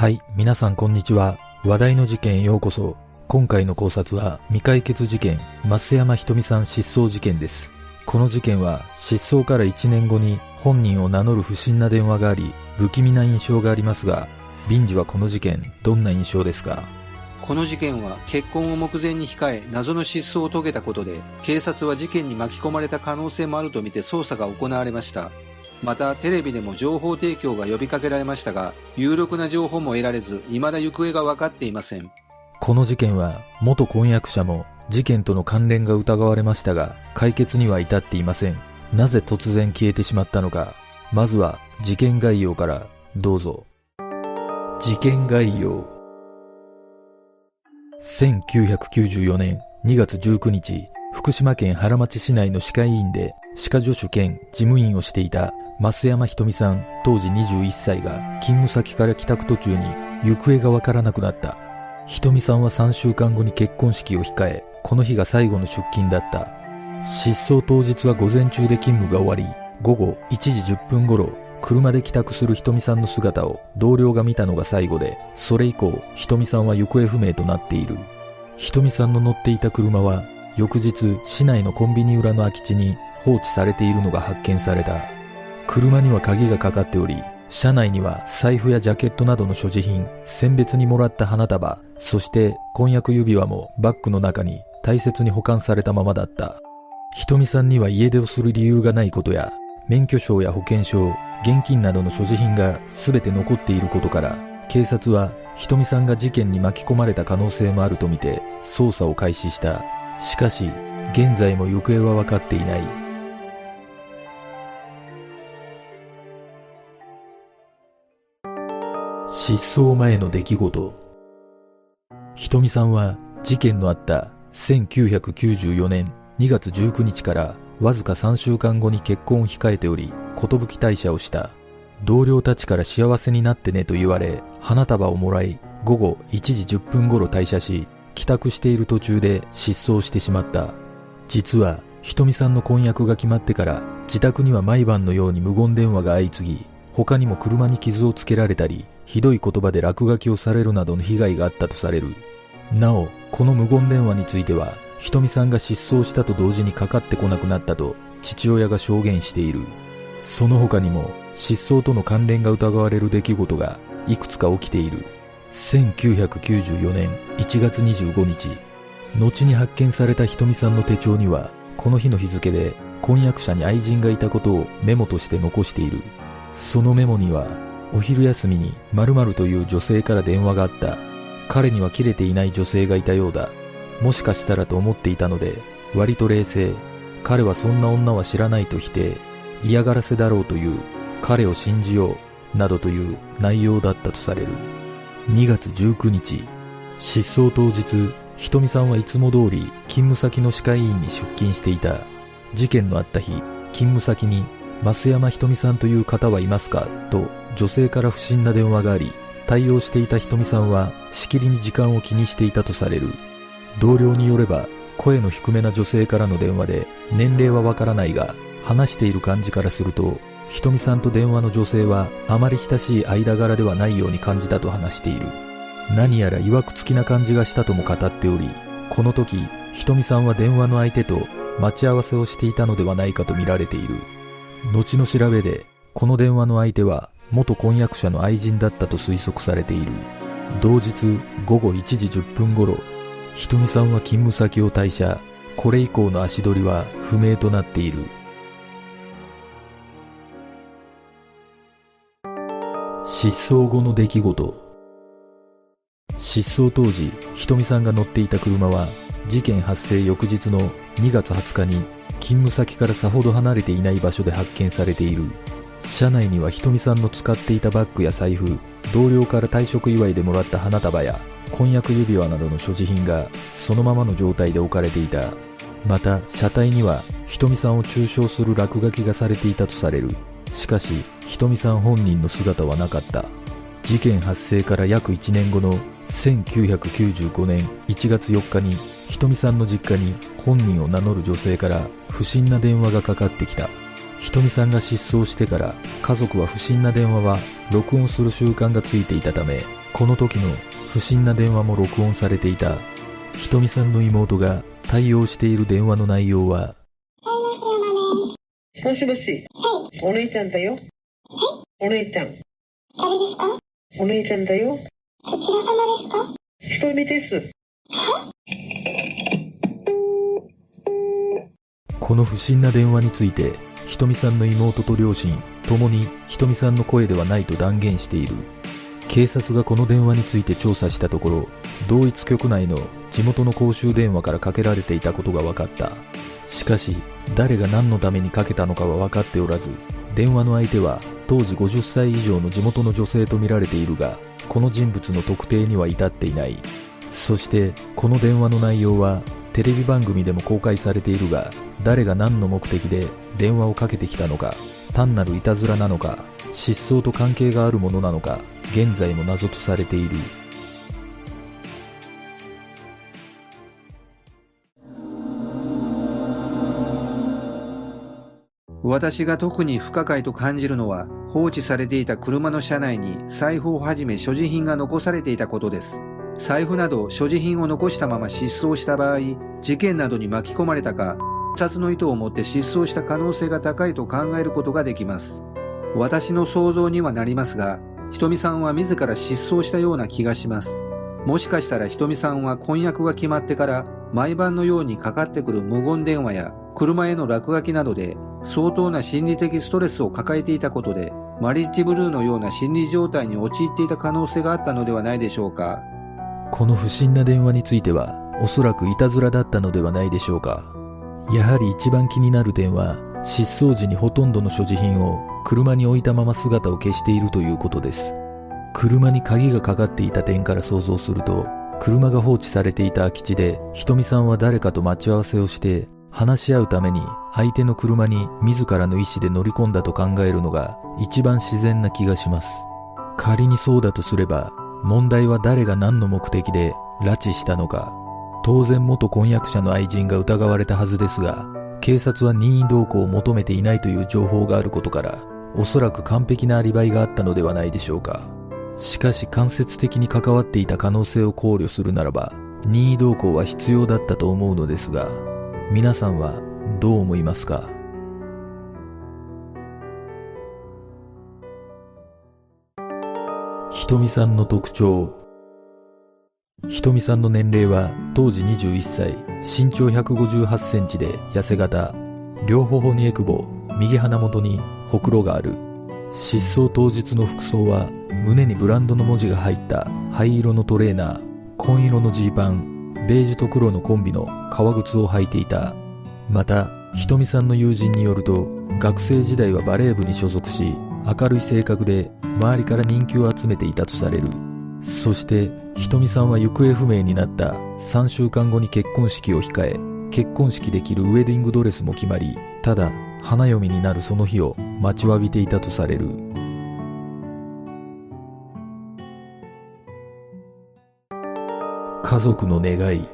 はい、皆さんこんにちは。話題の事件へようこそ。今回の考察は未解決事件、増山ひとみさん失踪事件です。この事件は失踪から1年後に本人を名乗る不審な電話があり、不気味な印象がありますが、ビンジはこの事件、どんな印象ですか？この事件は結婚を目前に控え謎の失踪を遂げたことで警察は事件に巻き込まれた可能性もあるとみて捜査が行われましたまたテレビでも情報提供が呼びかけられましたが有力な情報も得られず未だ行方が分かっていません。この事件は元婚約者も事件との関連が疑われましたが解決には至っていません。なぜ突然消えてしまったのか。まずは事件概要からどうぞ。事件概要。1994年2月19日福島県原町市内の歯科医院で歯科助手兼事務員をしていた増山ひとみさん当時21歳が勤務先から帰宅途中に行方がわからなくなった。ひとみさんは3週間後に結婚式を控えこの日が最後の出勤だった。失踪当日は午前中で勤務が終わり午後1時10分頃車で帰宅するひとみさんの姿を同僚が見たのが最後でそれ以降ひとみさんは行方不明となっている。ひとみさんの乗っていた車は翌日市内のコンビニ裏の空き地に放置されているのが発見された。車には鍵がかかっており車内には財布やジャケットなどの所持品選別にもらった花束そして婚約指輪もバッグの中に大切に保管されたままだった。ひとみさんには家出をする理由がないことや免許証や保険証現金などの所持品が全て残っていることから警察はひとみさんが事件に巻き込まれた可能性もあるとみて捜査を開始した。しかし現在も行方は分かっていない。失踪前の出来事。ひとみさんは事件のあった1994年2月19日からわずか3週間後に結婚を控えており寿退社をした。同僚たちから幸せになってねと言われ花束をもらい午後1時10分頃退社し帰宅している途中で失踪してしまった。実はひとみさんの婚約が決まってから自宅には毎晩のように無言電話が相次ぎ他にも車に傷をつけられたりひどい言葉で落書きをされるなどの被害があったとされる。なおこの無言電話についてはひとみさんが失踪したと同時にかかってこなくなったと父親が証言している。その他にも失踪との関連が疑われる出来事がいくつか起きている。1994年1月25日後に発見されたひとみさんの手帳にはこの日の日付で婚約者に愛人がいたことをメモとして残している。そのメモにはお昼休みに〇〇という女性から電話があった。彼には切れていない女性がいたようだ。もしかしたらと思っていたので割と冷静。彼はそんな女は知らないと否定。嫌がらせだろうという。彼を信じようなどという内容だったとされる。2月19日。失踪当日ひとみさんはいつも通り勤務先の歯科医院に出勤していた。事件のあった日勤務先に増山ひとみさんという方はいますか？と女性から不審な電話があり対応していたひとみさんはしきりに時間を気にしていたとされる。同僚によれば声の低めな女性からの電話で年齢はわからないが話している感じからするとひとみさんと電話の女性はあまり親しい間柄ではないように感じたと話している。何やら曰くつきな感じがしたとも語っておりこの時ひとみさんは電話の相手と待ち合わせをしていたのではないかと見られている。後の調べでこの電話の相手は元婚約者の愛人だったと推測されている。同日午後1時10分頃ひとみさんは勤務先を退社。これ以降の足取りは不明となっている。失踪後の出来事。失踪当時ひとみさんが乗っていた車は事件発生翌日の2月20日に勤務先からさほど離れていない場所で発見されている。車内にはひとみさんの使っていたバッグや財布同僚から退職祝いでもらった花束や婚約指輪などの所持品がそのままの状態で置かれていた。また車体にはひとみさんを中傷する落書きがされていたとされる。しかしひとみさん本人の姿はなかった。事件発生から約1年後の1995年1月4日にひとみさんの実家に本人を名乗る女性から不審な電話がかかってきた。ひとみさんが失踪してから家族は不審な電話は録音する習慣がついていたためこの時の不審な電話も録音されていた。ひとみさんの妹が対応している電話の内容は、もしもし。お姉ちゃんだよ。お姉ちゃん。誰ですか？お姉ちゃんだよ。どちら様ですか？ひとみです。この不審な電話について、ひとみさんの妹と両親、ともにひとみさんの声ではないと断言している。警察がこの電話について調査したところ、同一局内の地元の公衆電話からかけられていたことが分かった。しかし、誰が何のためにかけたのかは分かっておらず、電話の相手は当時50歳以上の地元の女性と見られているが、この人物の特定には至っていない。そして、この電話の内容は、テレビ番組でも公開されているが、誰が何の目的で電話をかけてきたのか、単なるいたずらなのか、失踪と関係があるものなのか、現在も謎とされている。私が特に不可解と感じるのは放置されていた車の車内に財布をはじめ所持品が残されていたことです。財布など所持品を残したまま失踪した場合、事件などに巻き込まれたか、殺の意図を持って失踪した可能性が高いと考えることができます。私の想像にはなりますが、ひとみさんは自ら失踪したような気がします。もしかしたらひとみさんは婚約が決まってから毎晩のようにかかってくる無言電話や車への落書きなどで相当な心理的ストレスを抱えていたことでマリッジブルーのような心理状態に陥っていた可能性があったのではないでしょうか。この不審な電話については、おそらくいたずらだったのではないでしょうか。やはり一番気になる点は、失踪時にほとんどの所持品を車に置いたまま姿を消しているということです。車に鍵がかかっていた点から想像すると、車が放置されていた空き地で、ひとみさんは誰かと待ち合わせをして、話し合うために相手の車に自らの意思で乗り込んだと考えるのが一番自然な気がします。仮にそうだとすれば、問題は誰が何の目的で拉致したのか。当然元婚約者の愛人が疑われたはずですが、警察は任意同行を求めていないという情報があることから、おそらく完璧なアリバイがあったのではないでしょうか。しかし間接的に関わっていた可能性を考慮するならば、任意同行は必要だったと思うのですが、皆さんはどう思いますか？ひとみさんの特徴ひとみさんの年齢は当時21歳身長158センチで痩せ型両頬にエクボ右鼻元にほくろがある。失踪当日の服装は胸にブランドの文字が入った灰色のトレーナー紺色のジーパンベージュと黒のコンビの革靴を履いていた。またひとみさんの友人によると学生時代はバレー部に所属し明るい性格で周りから人気を集めていたとされる。そしてひとみさんは行方不明になった3週間後に結婚式を控え結婚式で着るウェディングドレスも決まりただ花嫁になるその日を待ちわびていたとされる。家族の願い。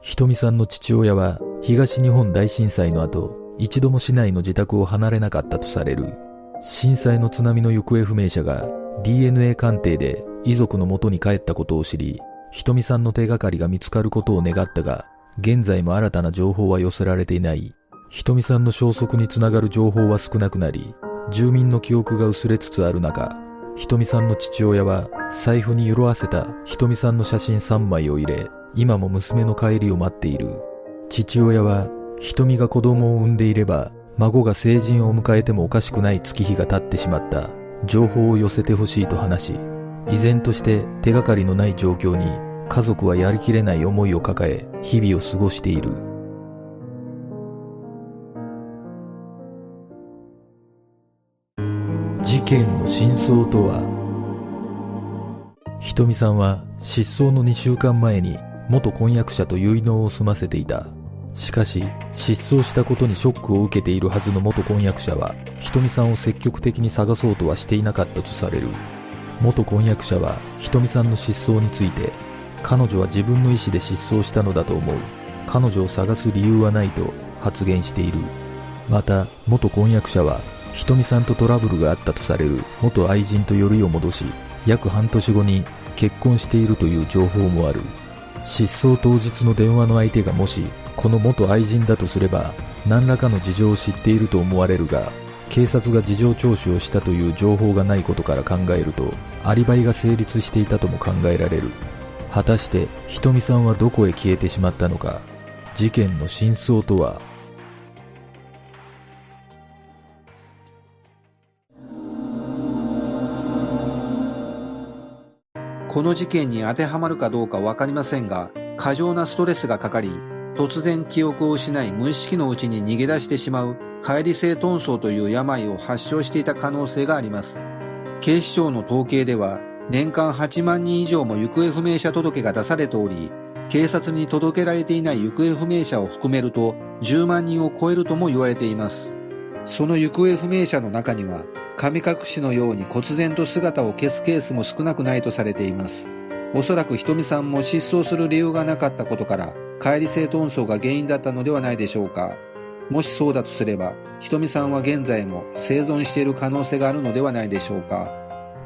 ひとみさんの父親は東日本大震災の後一度も市内の自宅を離れなかったとされる震災の津波の行方不明者が DNA 鑑定で遺族の元に帰ったことを知りひとみさんの手がかりが見つかることを願ったが現在も新たな情報は寄せられていない。ひとみさんの消息につながる情報は少なくなり住民の記憶が薄れつつある中ひとみさんの父親は財布に色あせたひとみさんの写真3枚を入れ今も娘の帰りを待っている。父親はひとみが子供を産んでいれば孫が成人を迎えてもおかしくない月日が経ってしまった。情報を寄せてほしいと話し依然として手がかりのない状況に家族はやりきれない思いを抱え日々を過ごしている。事件の真相とは？ひとみさんは失踪の2週間前に元婚約者と結納を済ませていた。しかし失踪したことにショックを受けているはずの元婚約者はひとみさんを積極的に探そうとはしていなかったとされる。元婚約者はひとみさんの失踪について彼女は自分の意思で失踪したのだと思う。彼女を探す理由はないと発言している。また元婚約者はひとみさんとトラブルがあったとされる元愛人とよりを戻し約半年後に結婚しているという情報もある。失踪当日の電話の相手がもし、この元愛人だとすれば、何らかの事情を知っていると思われるが、警察が事情聴取をしたという情報がないことから考えると、アリバイが成立していたとも考えられる。果たして、ひとみさんはどこへ消えてしまったのか。事件の真相とは？この事件に当てはまるかどうかわかりませんが、過剰なストレスがかかり、突然記憶を失い無意識のうちに逃げ出してしまう乖離性遁走という病を発症していた可能性があります。警視庁の統計では、年間8万人以上も行方不明者届が出されており、警察に届けられていない行方不明者を含めると10万人を超えるとも言われています。その行方不明者の中には、神隠しのように忽然と姿を消すケースも少なくないとされています。おそらくひとみさんも失踪する理由がなかったことから、帰り性遁走が原因だったのではないでしょうか。もしそうだとすれば、ひとみさんは現在も生存している可能性があるのではないでしょうか。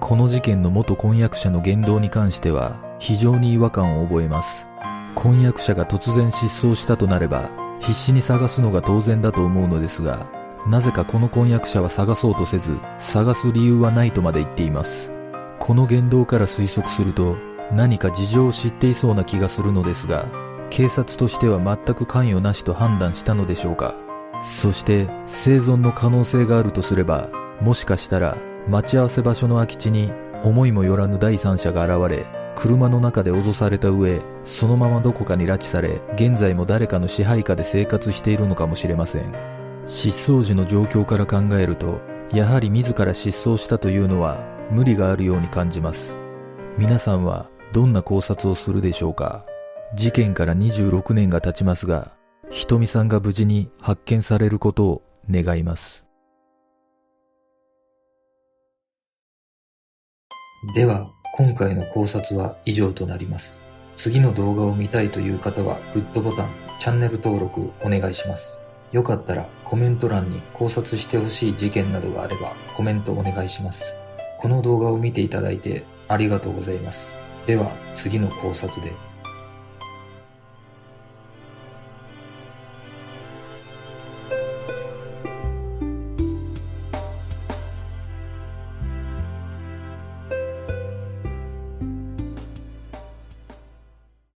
この事件の元婚約者の言動に関しては、非常に違和感を覚えます。婚約者が突然失踪したとなれば、必死に探すのが当然だと思うのですが、なぜかこの婚約者は探そうとせず、探す理由はないとまで言っています。この言動から推測すると、何か事情を知っていそうな気がするのですが、警察としては全く関与なしと判断したのでしょうか。そして生存の可能性があるとすれば、もしかしたら待ち合わせ場所の空き地に思いもよらぬ第三者が現れ、車の中で脅された上、そのままどこかに拉致され、現在も誰かの支配下で生活しているのかもしれません。失踪時の状況から考えると、やはり自ら失踪したというのは無理があるように感じます。皆さんはどんな考察をするでしょうか事件から26年が経ちますが、ひとみさんが無事に発見されることを願います。では、今回の考察は以上となります。次の動画を見たいという方はグッドボタン、チャンネル登録お願いします。よかったらコメント欄に考察してほしい事件などがあればコメントお願いします。この動画を見ていただいてありがとうございます。では次の考察で。